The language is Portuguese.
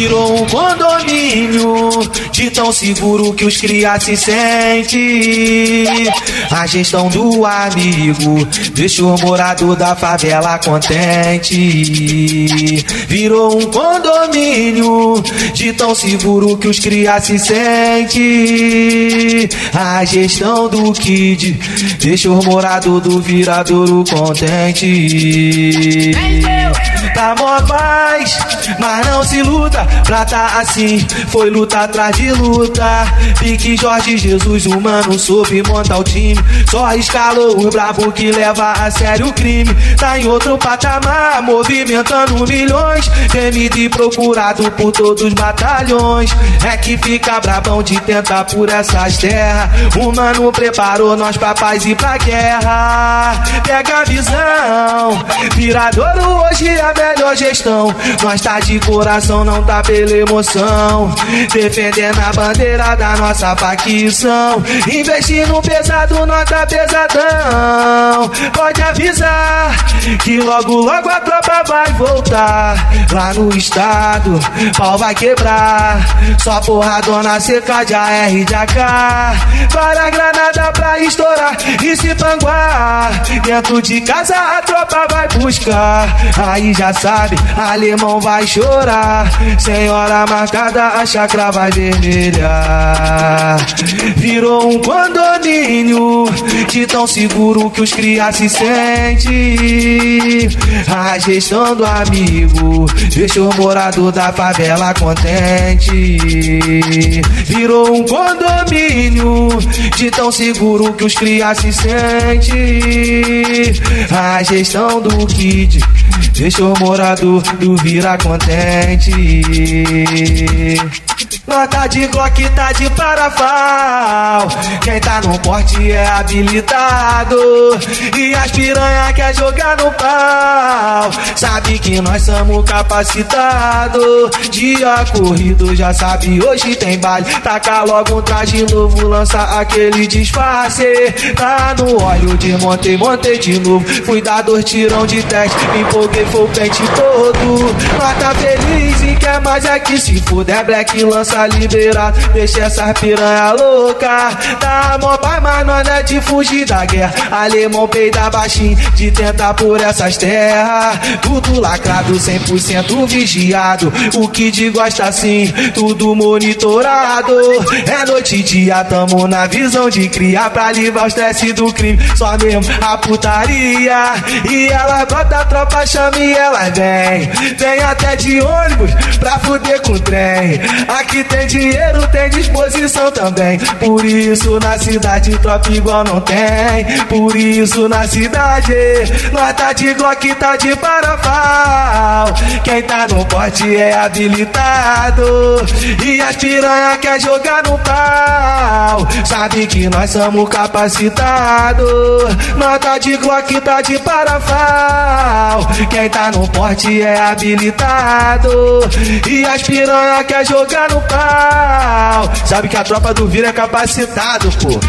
Virou um condomínio de tão seguro que os cria se sente. A gestão do amigo deixou o morador da favela contente. Virou um condomínio de tão seguro que os cria se sente. A gestão do Kid deixou o morador do viradouro contente. Tá mó paz, mas não se luta pra tá assim. Foi luta atrás de luta. Pique Jorge Jesus, humano, soube montar o time. Só escalou o brabo que leva a sério o crime. Tá em outro patamar, movimentando milhões. Temido e procurado por todos os batalhões. É que fica brabão de tentar por essas terras. O mano preparou nós pra paz e pra guerra. Pega a visão, viradouro hoje é melhor gestão. Nós tá de coração, não tá pela emoção. Defendendo a bandeira da nossa facção. Investindo pesado, nós tá pesadão. Pode avisar que logo, logo a tropa vai voltar. Lá no estado, pau vai quebrar. Só porradona seca de AR de AK. Para granada pra estourar e se panguar. Dentro de casa a tropa vai buscar. Aí já sabe, alemão vai chorar. Senhora marcada, a chacra vai vermelhar. Virou um condomínio de tão seguro que os cria se sente. A gestão do amigo deixou o morador da favela contente. Virou um condomínio de tão seguro que os cria se sente. A gestão do kid deixou o morador do vira contente. Nota de Glock tá de parafal. Quem tá no porte é habilitado. E as piranha quer jogar no pau. Sabe que nós somos capacitados. Dia corrido, já sabe, hoje tem baile. Taca logo um traje novo, lança aquele disfarce. Tá no óleo de montei, de novo. Fui dar dois tirão de teste, me empolguei, foi o pente todo. Feliz e quer mais é que se fuder, black lança liberado. Deixa essa piranha louca. Tá mó pai, mas nós não é de fugir da guerra. Alemão peida baixinho de tentar por essas terras. Tudo lacrado, 100% vigiado. O que de gosta assim, tudo monitorado. É noite e dia, tamo na visão de criar pra livrar o estresse do crime. Só mesmo a putaria. E ela bota a tropa, chama e ela vem. Vem até de ônibus pra fuder com o trem. Aqui tem dinheiro, tem disposição também. Por isso na cidade tropa igual não tem. Por isso na cidade nós tá de Glock, tá de parafal. Quem tá no pote é habilitado. E as piranha quer jogar no pau. Sabe que nós somos capacitados. Tá de Glock, tá de parafal. Quem tá no porte é habilitado. E as piranha quer jogar no pau. Sabe que a tropa do vira é capacitado, pô.